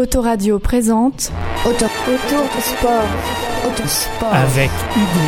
Autoradio présente Auto, auto sport, autosport. avec Hugo.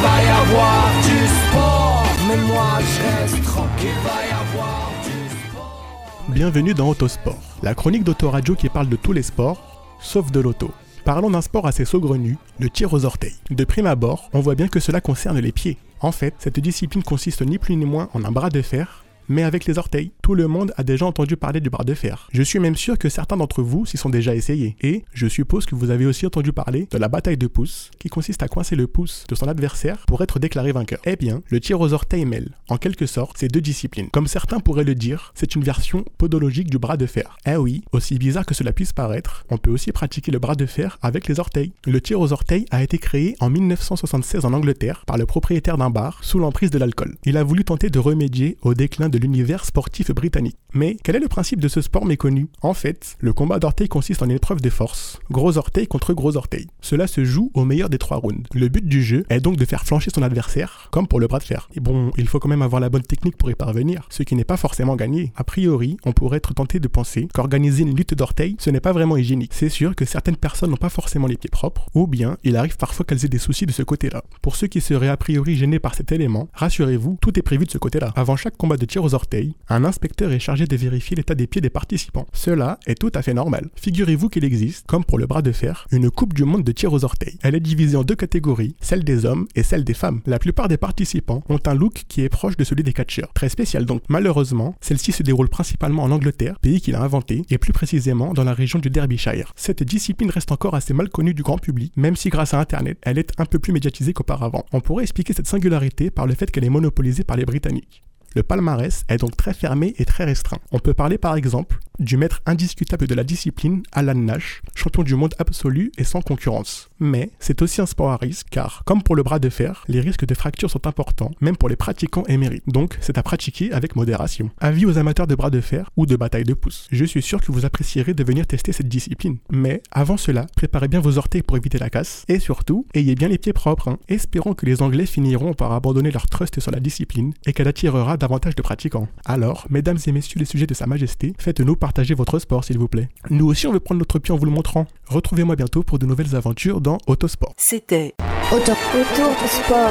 Va y avoir du sport, mais moi je reste tranquille. Va y avoir du sport. Bienvenue dans Autosport, la chronique d'Autoradio qui parle de tous les sports, sauf de l'auto. Parlons d'un sport assez saugrenu, le tir aux orteils. De prime abord, on voit bien que cela concerne les pieds. En fait, cette discipline consiste ni plus ni moins en un bras de fer, mais avec les orteils. Tout le monde a déjà entendu parler du bras de fer. Je suis même sûr que certains d'entre vous s'y sont déjà essayés. Et je suppose que vous avez aussi entendu parler de la bataille de pouces, qui consiste à coincer le pouce de son adversaire pour être déclaré vainqueur. Eh bien, le tir aux orteils mêle, en quelque sorte, ces deux disciplines. Comme certains pourraient le dire, c'est une version podologique du bras de fer. Eh oui, aussi bizarre que cela puisse paraître, on peut aussi pratiquer le bras de fer avec les orteils. Le tir aux orteils a été créé en 1976 en Angleterre par le propriétaire d'un bar sous l'emprise de l'alcool. Il a voulu tenter de remédier au déclin de l'univers sportif britannique. Mais quel est le principe de ce sport méconnu? En fait, le combat d'orteils consiste en une épreuve de force, gros orteil contre gros orteil. Cela se joue au meilleur des trois rounds. Le but du jeu est donc de faire flancher son adversaire, comme pour le bras de fer. Et bon, il faut quand même avoir la bonne technique pour y parvenir, ce qui n'est pas forcément gagné. A priori, on pourrait être tenté de penser qu'organiser une lutte d'orteils, ce n'est pas vraiment hygiénique. C'est sûr que certaines personnes n'ont pas forcément les pieds propres, ou bien il arrive parfois qu'elles aient des soucis de ce côté-là. Pour ceux qui seraient a priori gênés par cet élément, rassurez-vous, tout est prévu de ce côté-là. Avant chaque combat de tir aux orteils, un inspecteur est chargé de vérifier l'état des pieds des participants. Cela est tout à fait normal. Figurez-vous qu'il existe, comme pour le bras de fer, une coupe du monde de tir aux orteils. Elle est divisée en deux catégories, celle des hommes et celle des femmes. La plupart des participants ont un look qui est proche de celui des catcheurs. Très spécial donc. Malheureusement, celle-ci se déroule principalement en Angleterre, pays qu'il a inventé, et plus précisément dans la région du Derbyshire. Cette discipline reste encore assez mal connue du grand public, même si grâce à Internet, elle est un peu plus médiatisée qu'auparavant. On pourrait expliquer cette singularité par le fait qu'elle est monopolisée par les Britanniques. Le palmarès est donc très fermé et très restreint. On peut parler par exemple du maître indiscutable de la discipline, Alan Nash, champion du monde absolu et sans concurrence. Mais c'est aussi un sport à risque car, comme pour le bras de fer, les risques de fracture sont importants, même pour les pratiquants émérites. Donc c'est à pratiquer avec modération. Avis aux amateurs de bras de fer ou de bataille de pouces. Je suis sûr que vous apprécierez de venir tester cette discipline. Mais avant cela, préparez bien vos orteils pour éviter la casse et surtout, ayez bien les pieds propres. hein. Espérons que les Anglais finiront par abandonner leur trust sur la discipline et qu'elle attirera davantage de pratiquants. Alors, mesdames et messieurs les sujets de Sa Majesté, faites-nous partager votre sport s'il vous plaît. Nous aussi on veut prendre notre pied en vous le montrant. Retrouvez-moi bientôt pour de nouvelles aventures dans Autosport. C'était auto, auto sport,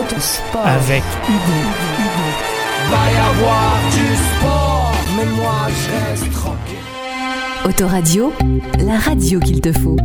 autosport. Avec Hugo. Va y avoir du sport, mais moi je reste tranquille. Autoradio, la radio qu'il te faut.